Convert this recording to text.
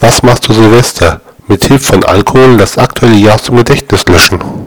Was machst du Silvester? Mit Hilfe von Alkohol das aktuelle Jahr zum Gedächtnis löschen.